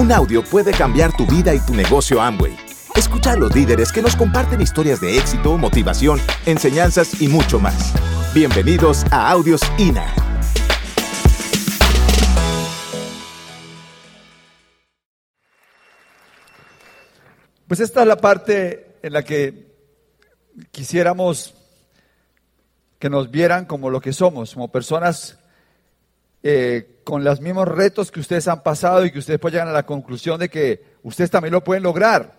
Un audio puede cambiar tu vida y tu negocio Amway. Escucha a los líderes que nos comparten historias de éxito, motivación, enseñanzas y mucho más. Bienvenidos a Audios INA. Pues esta es la parte en la que quisiéramos que nos vieran como lo que somos, como personas eh, con los mismos retos que ustedes han pasado y que ustedes puedan llegar a la conclusión de que ustedes también lo pueden lograr.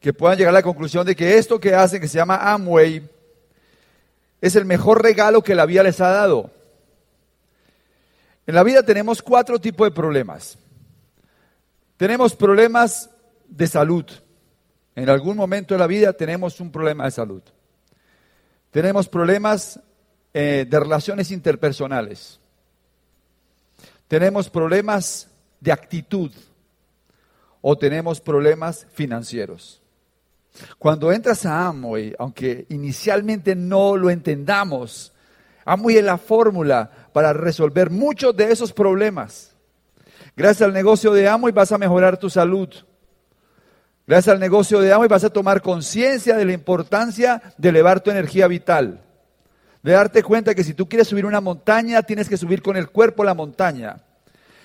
Que puedan llegar a la conclusión de que esto que hacen, que se llama Amway, es el mejor regalo que la vida les ha dado. En la vida tenemos cuatro tipos de problemas. Tenemos problemas de salud. En algún momento de la vida tenemos un problema de salud. Tenemos problemas eh, de relaciones interpersonales. Tenemos problemas de actitud o tenemos problemas financieros. Cuando entras a Amway, aunque inicialmente no lo entendamos, Amway es la fórmula para resolver muchos de esos problemas. Gracias al negocio de Amway vas a mejorar tu salud. Gracias al negocio de Amway vas a tomar conciencia de la importancia de elevar tu energía vital. De darte cuenta que si tú quieres subir una montaña, tienes que subir con el cuerpo la montaña.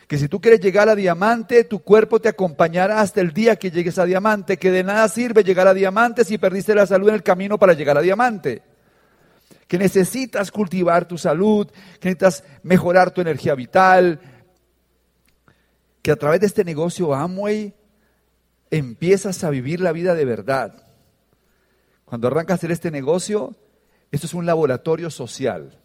Que si tú quieres llegar a diamante, tu cuerpo te acompañará hasta el día que llegues a diamante. Que de nada sirve llegar a diamante si perdiste la salud en el camino para llegar a diamante. Que necesitas cultivar tu salud, que necesitas mejorar tu energía vital. Que a través de este negocio Amway empiezas a vivir la vida de verdad. Cuando arrancas a hacer este negocio, esto es un laboratorio social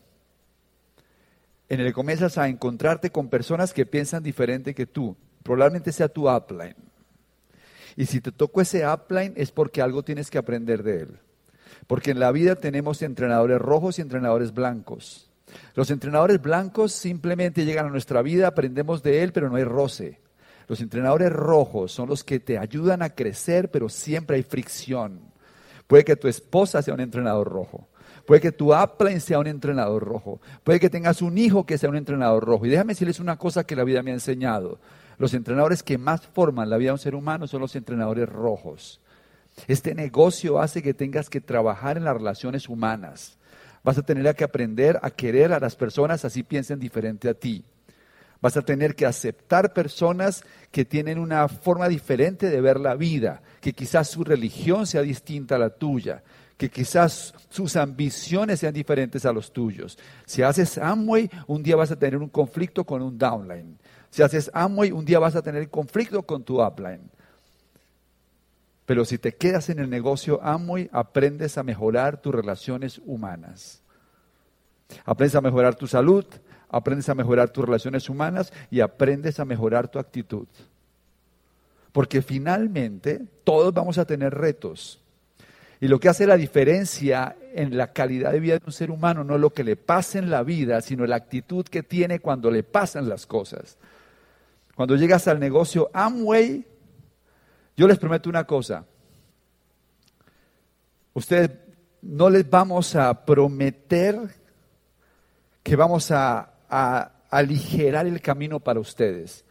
en el que comienzas a encontrarte con personas que piensan diferente que tú. Probablemente sea tu upline. Y si te tocó ese upline es porque algo tienes que aprender de él. Porque en la vida tenemos entrenadores rojos y entrenadores blancos. Los entrenadores blancos simplemente llegan a nuestra vida, aprendemos de él, pero no hay roce. Los entrenadores rojos son los que te ayudan a crecer, pero siempre hay fricción. Puede que tu esposa sea un entrenador rojo. Puede que tu upline sea un entrenador rojo. Puede que tengas un hijo que sea un entrenador rojo. Y déjame decirles una cosa que la vida me ha enseñado. Los entrenadores que más forman la vida de un ser humano son los entrenadores rojos. Este negocio hace que tengas que trabajar en las relaciones humanas. Vas a tener que aprender a querer a las personas así piensen diferente a ti. Vas a tener que aceptar personas que tienen una forma diferente de ver la vida, que quizás su religión sea distinta a la tuya, que quizás sus ambiciones sean diferentes a los tuyos. Si haces Amway, un día vas a tener un conflicto con un downline. Si haces Amway, un día vas a tener conflicto con tu upline. Pero si te quedas en el negocio Amway, aprendes a mejorar tus relaciones humanas. Aprendes a mejorar tu salud, aprendes a mejorar tus relaciones humanas y aprendes a mejorar tu actitud. Porque finalmente todos vamos a tener retos. Y lo que hace la diferencia en la calidad de vida de un ser humano no es lo que le pasa en la vida, sino la actitud que tiene cuando le pasan las cosas. Cuando llegas al negocio Amway, yo les prometo una cosa. Ustedes no les vamos a prometer que vamos a a aligerar el camino para ustedes.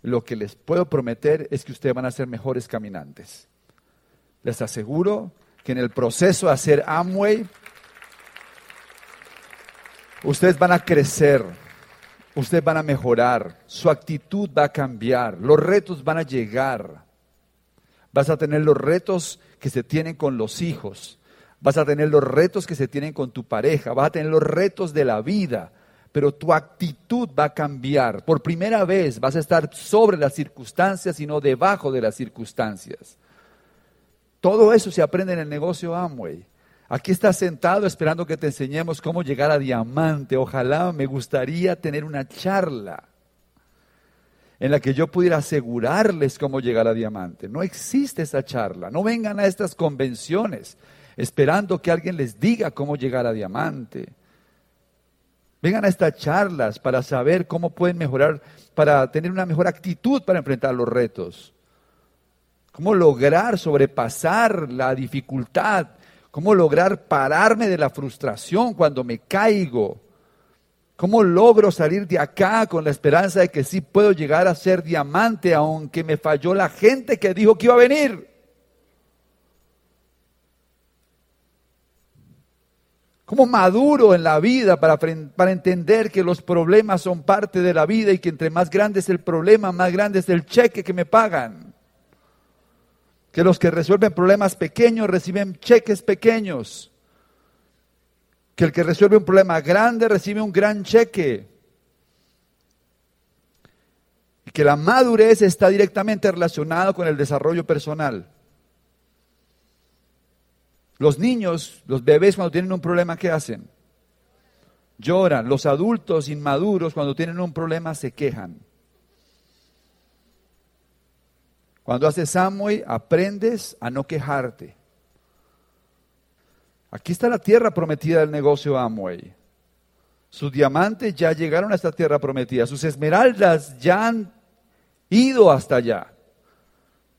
Lo que les puedo prometer es que ustedes van a ser mejores caminantes. Les aseguro que en el proceso de hacer Amway, ustedes van a crecer, ustedes van a mejorar, su actitud va a cambiar, los retos van a llegar. Vas a tener los retos que se tienen con los hijos, vas a tener los retos que se tienen con tu pareja, vas a tener los retos de la vida pero tu actitud va a cambiar. Por primera vez vas a estar sobre las circunstancias y no debajo de las circunstancias. Todo eso se aprende en el negocio Amway. Aquí estás sentado esperando que te enseñemos cómo llegar a diamante. Ojalá me gustaría tener una charla en la que yo pudiera asegurarles cómo llegar a diamante. No existe esa charla. No vengan a estas convenciones esperando que alguien les diga cómo llegar a diamante. Vengan a estas charlas para saber cómo pueden mejorar, para tener una mejor actitud para enfrentar los retos. Cómo lograr sobrepasar la dificultad. Cómo lograr pararme de la frustración cuando me caigo. ¿Cómo logro salir de acá con la esperanza de que sí puedo llegar a ser diamante aunque me falló la gente que dijo que iba a venir? ¿Cómo maduro en la vida para, para entender que los problemas son parte de la vida y que entre más grande es el problema, más grande es el cheque que me pagan? Que los que resuelven problemas pequeños reciben cheques pequeños que el que resuelve un problema grande recibe un gran cheque. Y que la madurez está directamente relacionada con el desarrollo personal. Los niños, los bebés cuando tienen un problema, ¿qué hacen? Lloran. Los adultos inmaduros cuando tienen un problema se quejan. Cuando haces Amway, aprendes a no quejarte. Aquí está la tierra prometida del negocio Amway. Sus diamantes ya llegaron a esta tierra prometida. Sus esmeraldas ya han ido hasta allá.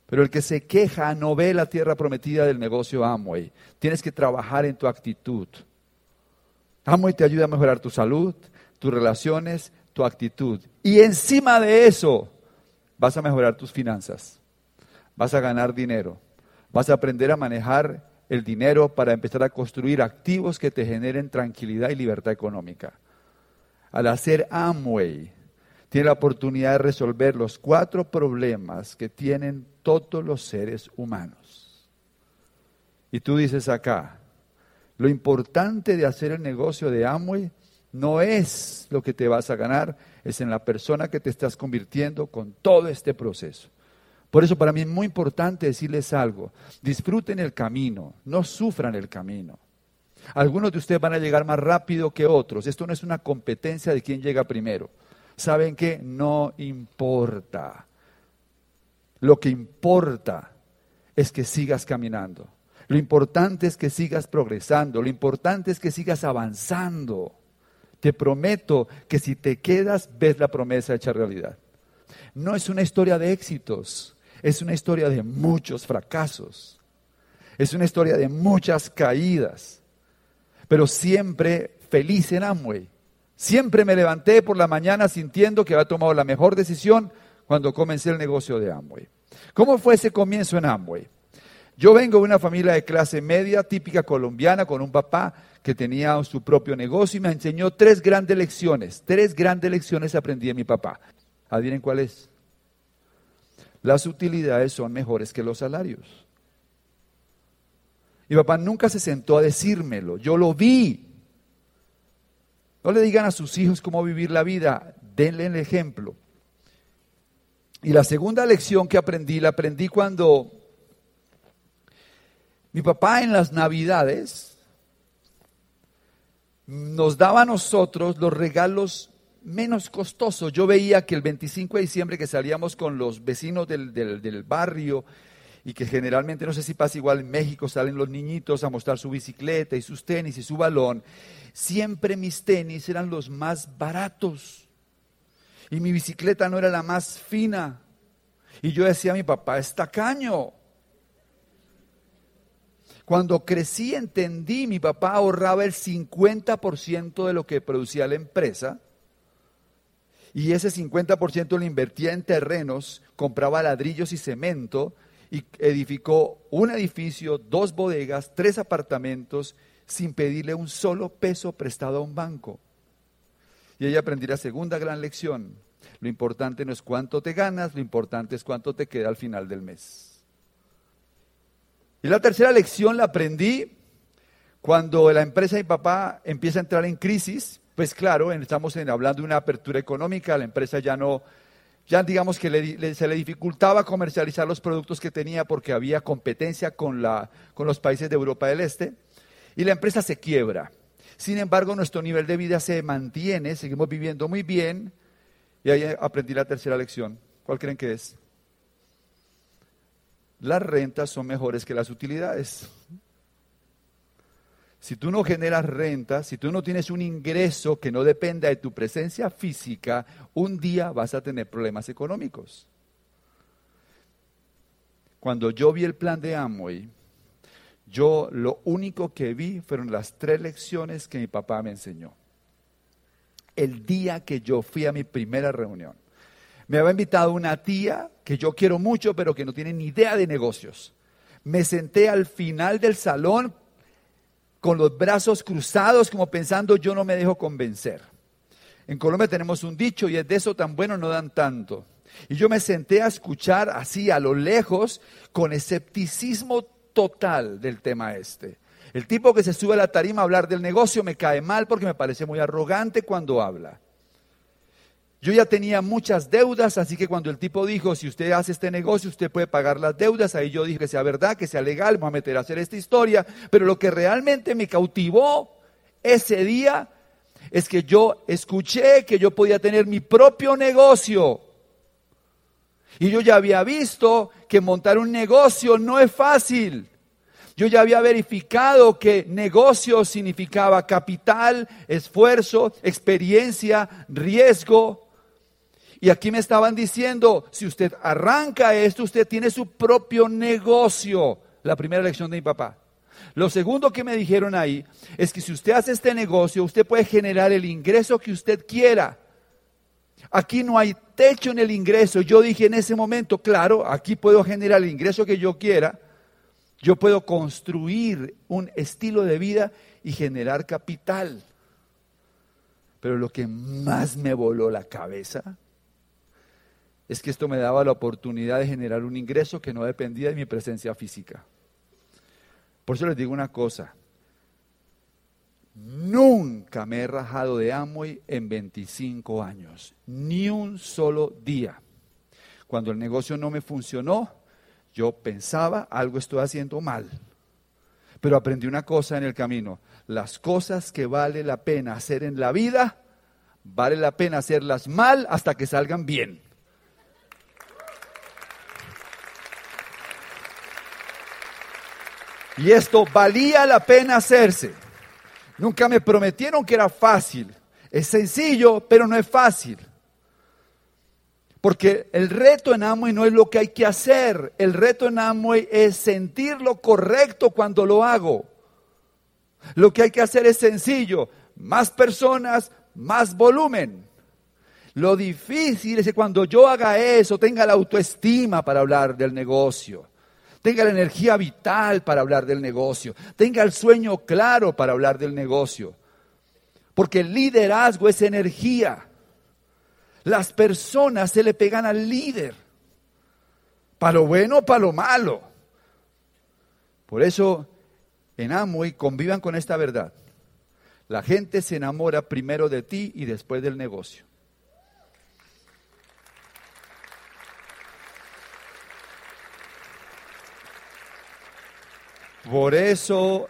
Pero el que se queja no ve la tierra prometida del negocio Amway. Tienes que trabajar en tu actitud. Amway te ayuda a mejorar tu salud, tus relaciones, tu actitud. Y encima de eso, vas a mejorar tus finanzas. Vas a ganar dinero. Vas a aprender a manejar el dinero para empezar a construir activos que te generen tranquilidad y libertad económica. Al hacer Amway, tiene la oportunidad de resolver los cuatro problemas que tienen todos los seres humanos. Y tú dices acá, lo importante de hacer el negocio de Amway no es lo que te vas a ganar, es en la persona que te estás convirtiendo con todo este proceso. Por eso para mí es muy importante decirles algo. Disfruten el camino, no sufran el camino. Algunos de ustedes van a llegar más rápido que otros. Esto no es una competencia de quién llega primero. ¿Saben qué? No importa. Lo que importa es que sigas caminando. Lo importante es que sigas progresando. Lo importante es que sigas avanzando. Te prometo que si te quedas, ves la promesa hecha realidad. No es una historia de éxitos es una historia de muchos fracasos. Es una historia de muchas caídas. Pero siempre feliz en Amway. Siempre me levanté por la mañana sintiendo que había tomado la mejor decisión cuando comencé el negocio de Amway. ¿Cómo fue ese comienzo en Amway? Yo vengo de una familia de clase media, típica colombiana, con un papá que tenía su propio negocio y me enseñó tres grandes lecciones. Tres grandes lecciones aprendí de mi papá. ¿Adivinen cuáles? Las utilidades son mejores que los salarios. Mi papá nunca se sentó a decírmelo, yo lo vi. No le digan a sus hijos cómo vivir la vida, denle el ejemplo. Y la segunda lección que aprendí, la aprendí cuando mi papá en las navidades nos daba a nosotros los regalos menos costoso. Yo veía que el 25 de diciembre que salíamos con los vecinos del, barrio y que generalmente, no sé si pasa igual en México, salen los niñitos a mostrar su bicicleta y sus tenis y su balón, siempre mis tenis eran los más baratos y mi bicicleta no era la más fina. Y yo decía a mi papá, es tacaño. Cuando crecí entendí, mi papá ahorraba el 50% de lo que producía la empresa y ese 50% lo invertía en terrenos, compraba ladrillos y cemento y edificó un edificio, dos bodegas, tres apartamentos sin pedirle un solo peso prestado a un banco. Y ella aprendió la segunda gran lección. Lo importante no es cuánto te ganas, lo importante es cuánto te queda al final del mes. Y la tercera lección la aprendí cuando la empresa de mi papá empieza a entrar en crisis pues claro, estamos hablando de una apertura económica, la empresa ya no, ya digamos que se le dificultaba comercializar los productos que tenía porque había competencia con, la, con los países de Europa del Este, y la empresa se quiebra. Sin embargo, nuestro nivel de vida se mantiene, seguimos viviendo muy bien, y ahí aprendí la tercera lección. ¿Cuál creen que es? Las rentas son mejores que las utilidades. Si tú no generas renta, si tú no tienes un ingreso que no dependa de tu presencia física, un día vas a tener problemas económicos. Cuando yo vi el plan de Amway, yo lo único que vi fueron las tres lecciones que mi papá me enseñó. el día que yo fui a mi primera reunión. Me había invitado una tía que yo quiero mucho, pero que no tiene ni idea de negocios. Me senté al final del salón con los brazos cruzados, como pensando, yo no me dejo convencer. En Colombia tenemos un dicho y es de eso tan bueno no dan tanto. Y yo me senté a escuchar así a lo lejos con escepticismo total del tema este. El tipo que se sube a la tarima a hablar del negocio me cae mal porque me parece muy arrogante cuando habla. Yo ya tenía muchas deudas, así que cuando el tipo dijo, si usted hace este negocio, usted puede pagar las deudas, ahí yo dije que sea verdad, que sea legal, me voy a meter a hacer esta historia. Pero lo que realmente me cautivó ese día es que yo escuché que yo podía tener mi propio negocio. Y yo ya había visto que montar un negocio no es fácil. Yo ya había verificado que negocio significaba capital, esfuerzo, experiencia, riesgo. Y aquí me estaban diciendo, si usted arranca esto, usted tiene su propio negocio. La primera lección de mi papá. Lo segundo que me dijeron ahí es que si usted hace este negocio, usted puede generar el ingreso que usted quiera. Aquí no hay techo en el ingreso. Yo dije en ese momento, claro, aquí puedo generar el ingreso que yo quiera. Yo puedo construir un estilo de vida y generar capital. Pero lo que más me voló la cabeza es que esto me daba la oportunidad de generar un ingreso que no dependía de mi presencia física. Por eso les digo una cosa. Nunca me he rajado de Amway en 25 años, ni un solo día. Cuando el negocio no me funcionó, yo pensaba, algo estoy haciendo mal. Pero aprendí una cosa en el camino. Las cosas que vale la pena hacer en la vida, vale la pena hacerlas mal hasta que salgan bien. Y esto valía la pena hacerse. Nunca me prometieron que era fácil. Es sencillo, pero no es fácil. Porque el reto en Amway no es lo que hay que hacer. El reto en Amway es sentir lo correcto cuando lo hago. Lo que hay que hacer es sencillo. Más personas, más volumen. Lo difícil es que cuando yo haga eso tenga la autoestima para hablar del negocio tenga la energía vital para hablar del negocio, tenga el sueño claro para hablar del negocio. Porque el liderazgo es energía. Las personas se le pegan al líder, para lo bueno o para lo malo. Por eso en Amway convivan con esta verdad. La gente se enamora primero de ti y después del negocio. Por eso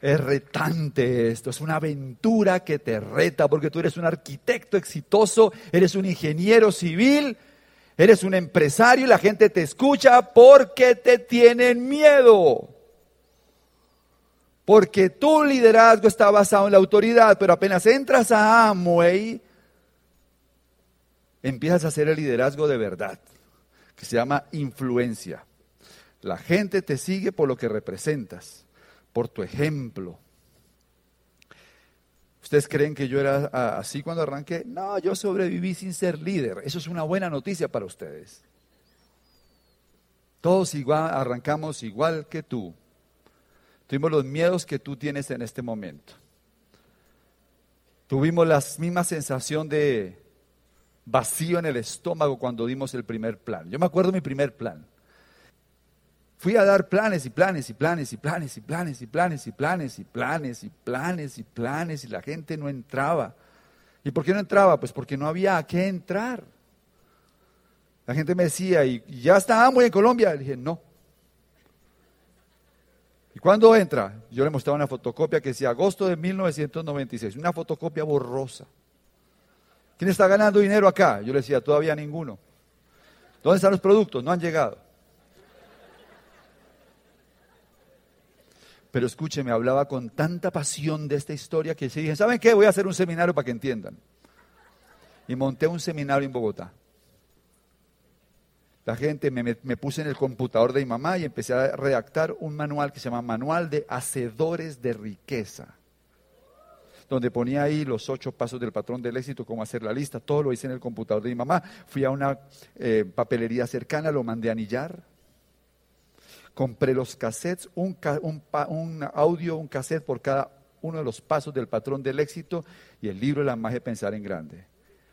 es retante esto, es una aventura que te reta, porque tú eres un arquitecto exitoso, eres un ingeniero civil, eres un empresario y la gente te escucha porque te tienen miedo. Porque tu liderazgo está basado en la autoridad, pero apenas entras a Amway, empiezas a hacer el liderazgo de verdad, que se llama influencia. La gente te sigue por lo que representas, por tu ejemplo. ¿Ustedes creen que yo era así cuando arranqué? No, yo sobreviví sin ser líder. Eso es una buena noticia para ustedes. Todos igual arrancamos igual que tú. Tuvimos los miedos que tú tienes en este momento. Tuvimos la misma sensación de vacío en el estómago cuando dimos el primer plan. Yo me acuerdo mi primer plan. Fui a dar planes y planes y planes y planes y planes y planes y planes y planes y planes y planes y la gente no entraba. ¿Y por qué no entraba? Pues porque no había a qué entrar. La gente me decía, ¿y ya estábamos en Colombia? Le dije, no. ¿Y cuándo entra? Yo le mostraba una fotocopia que decía agosto de 1996, una fotocopia borrosa. ¿Quién está ganando dinero acá? Yo le decía, todavía ninguno. ¿Dónde están los productos? No han llegado. Pero escúcheme, hablaba con tanta pasión de esta historia que se dije, ¿saben qué? Voy a hacer un seminario para que entiendan. Y monté un seminario en Bogotá. La gente me, me, puse en el computador de mi mamá y empecé a redactar un manual que se llama Manual de Hacedores de Riqueza. donde ponía ahí los ocho pasos del patrón del éxito, cómo hacer la lista, todo lo hice en el computador de mi mamá. Fui a una eh, papelería cercana, lo mandé a anillar. Compré los cassettes, un, un audio, un cassette por cada uno de los pasos del patrón del éxito y el libro La magia de pensar en grande.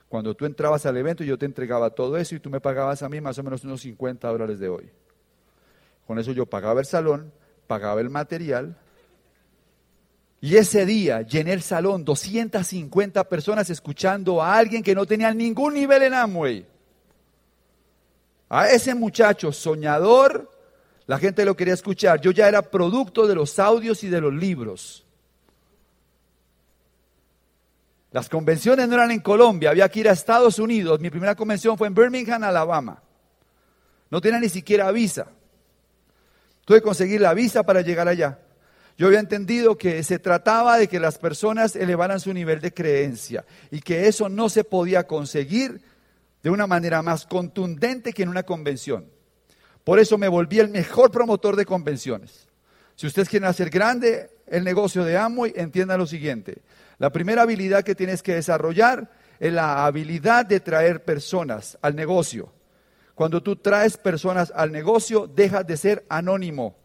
Cuando tú entrabas al evento, yo te entregaba todo eso y tú me pagabas a mí más o menos unos 50 dólares de hoy. Con eso yo pagaba el salón, pagaba el material. Y ese día llené el salón, 250 personas escuchando a alguien que no tenía ningún nivel en Amway. A ese muchacho soñador, la gente lo quería escuchar. Yo ya era producto de los audios y de los libros. Las convenciones no eran en Colombia, había que ir a Estados Unidos. Mi primera convención fue en Birmingham, Alabama. No tenía ni siquiera visa. Tuve que conseguir la visa para llegar allá. Yo había entendido que se trataba de que las personas elevaran su nivel de creencia y que eso no se podía conseguir de una manera más contundente que en una convención. Por eso me volví el mejor promotor de convenciones. Si ustedes quieren hacer grande el negocio de Amway, entiendan lo siguiente. La primera habilidad que tienes que desarrollar es la habilidad de traer personas al negocio. Cuando tú traes personas al negocio, dejas de ser anónimo.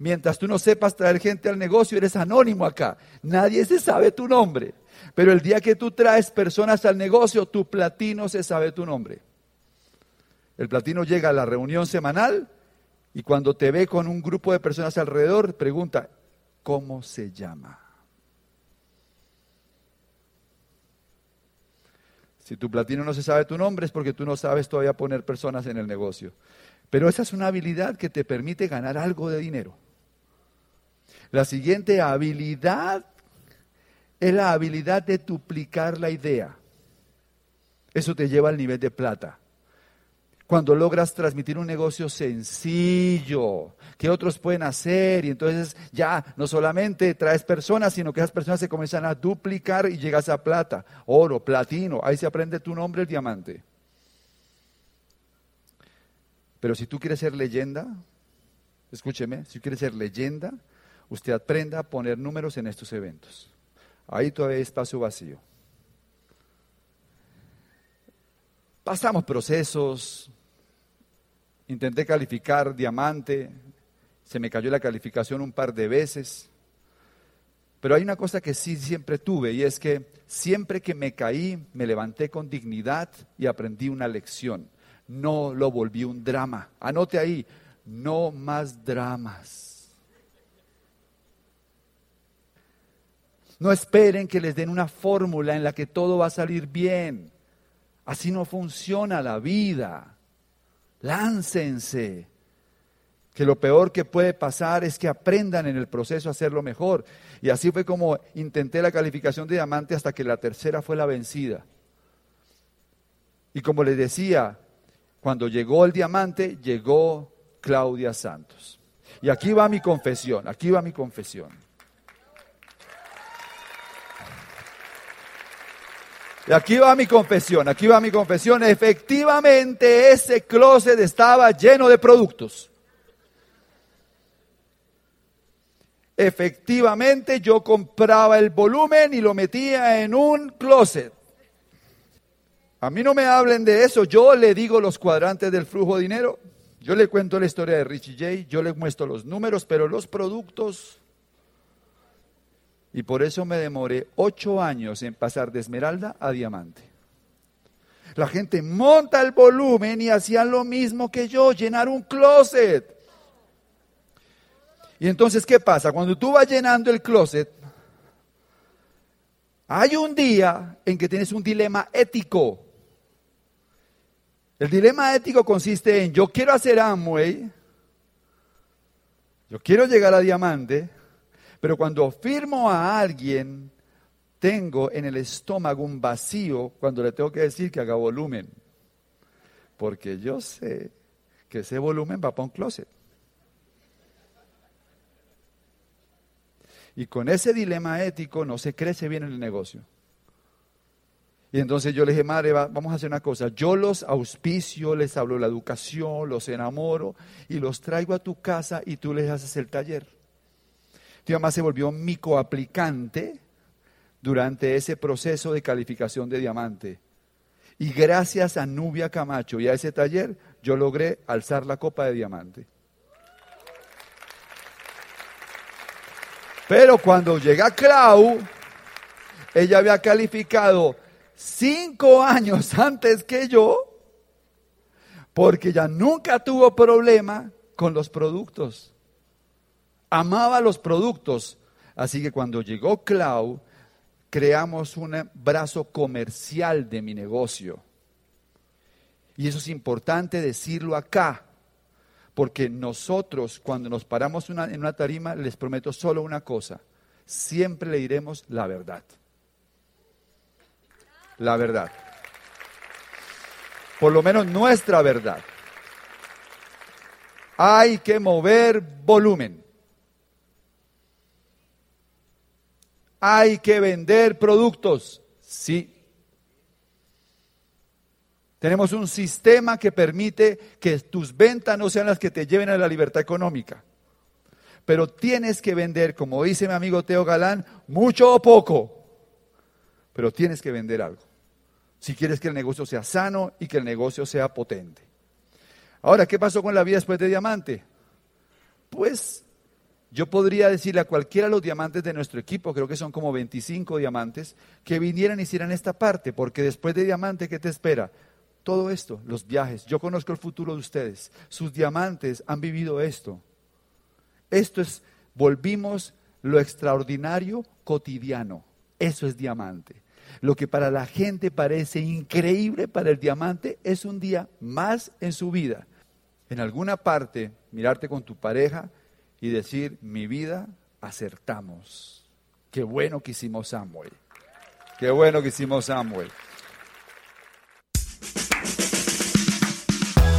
Mientras tú no sepas traer gente al negocio, eres anónimo acá. Nadie se sabe tu nombre. Pero el día que tú traes personas al negocio, tu platino se sabe tu nombre. El platino llega a la reunión semanal y cuando te ve con un grupo de personas alrededor, pregunta, ¿cómo se llama? Si tu platino no se sabe tu nombre es porque tú no sabes todavía poner personas en el negocio. Pero esa es una habilidad que te permite ganar algo de dinero. La siguiente habilidad es la habilidad de duplicar la idea. Eso te lleva al nivel de plata cuando logras transmitir un negocio sencillo que otros pueden hacer y entonces ya no solamente traes personas, sino que esas personas se comienzan a duplicar y llegas a plata, oro, platino, ahí se aprende tu nombre, el diamante. Pero si tú quieres ser leyenda, escúcheme, si quieres ser leyenda, usted aprenda a poner números en estos eventos. Ahí todavía hay espacio vacío. Pasamos procesos, Intenté calificar diamante, se me cayó la calificación un par de veces. Pero hay una cosa que sí siempre tuve y es que siempre que me caí, me levanté con dignidad y aprendí una lección. No lo volví un drama. Anote ahí, no más dramas. No esperen que les den una fórmula en la que todo va a salir bien. Así no funciona la vida. Láncense. Que lo peor que puede pasar es que aprendan en el proceso a hacerlo mejor. Y así fue como intenté la calificación de diamante hasta que la tercera fue la vencida. Y como les decía, cuando llegó el diamante, llegó Claudia Santos. Y aquí va mi confesión, aquí va mi confesión. Y aquí va mi confesión, aquí va mi confesión. Efectivamente, ese closet estaba lleno de productos. Efectivamente, yo compraba el volumen y lo metía en un closet. A mí no me hablen de eso, yo le digo los cuadrantes del flujo de dinero, yo le cuento la historia de Richie J, yo le muestro los números, pero los productos y por eso me demoré ocho años en pasar de esmeralda a diamante. La gente monta el volumen y hacían lo mismo que yo, llenar un closet. Y entonces, ¿qué pasa? Cuando tú vas llenando el closet, hay un día en que tienes un dilema ético. El dilema ético consiste en, yo quiero hacer Amway, yo quiero llegar a diamante, pero cuando firmo a alguien, tengo en el estómago un vacío cuando le tengo que decir que haga volumen. Porque yo sé que ese volumen va para un closet. Y con ese dilema ético no se crece bien en el negocio. Y entonces yo le dije, madre, vamos a hacer una cosa. Yo los auspicio, les hablo de la educación, los enamoro y los traigo a tu casa y tú les haces el taller. Tu mamá se volvió micoaplicante durante ese proceso de calificación de diamante. Y gracias a Nubia Camacho y a ese taller, yo logré alzar la copa de diamante. Pero cuando llega Clau, ella había calificado cinco años antes que yo, porque ya nunca tuvo problema con los productos. Amaba los productos. Así que cuando llegó Clau, creamos un brazo comercial de mi negocio. Y eso es importante decirlo acá, porque nosotros cuando nos paramos en una tarima, les prometo solo una cosa, siempre le diremos la verdad. La verdad. Por lo menos nuestra verdad. Hay que mover volumen. Hay que vender productos. Sí. Tenemos un sistema que permite que tus ventas no sean las que te lleven a la libertad económica. Pero tienes que vender, como dice mi amigo Teo Galán, mucho o poco. Pero tienes que vender algo. Si quieres que el negocio sea sano y que el negocio sea potente. Ahora, ¿qué pasó con la vida después de Diamante? Pues yo podría decirle a cualquiera de los diamantes de nuestro equipo, creo que son como 25 diamantes, que vinieran y hicieran esta parte, porque después de diamante, ¿qué te espera? Todo esto, los viajes. Yo conozco el futuro de ustedes. Sus diamantes han vivido esto. Esto es, volvimos lo extraordinario cotidiano. Eso es diamante. Lo que para la gente parece increíble para el diamante es un día más en su vida. En alguna parte, mirarte con tu pareja y decir, mi vida, acertamos. Qué bueno que hicimos Samuel. Qué bueno que hicimos Samuel.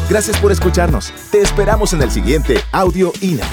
Gracias por escucharnos. Te esperamos en el siguiente Audio INA.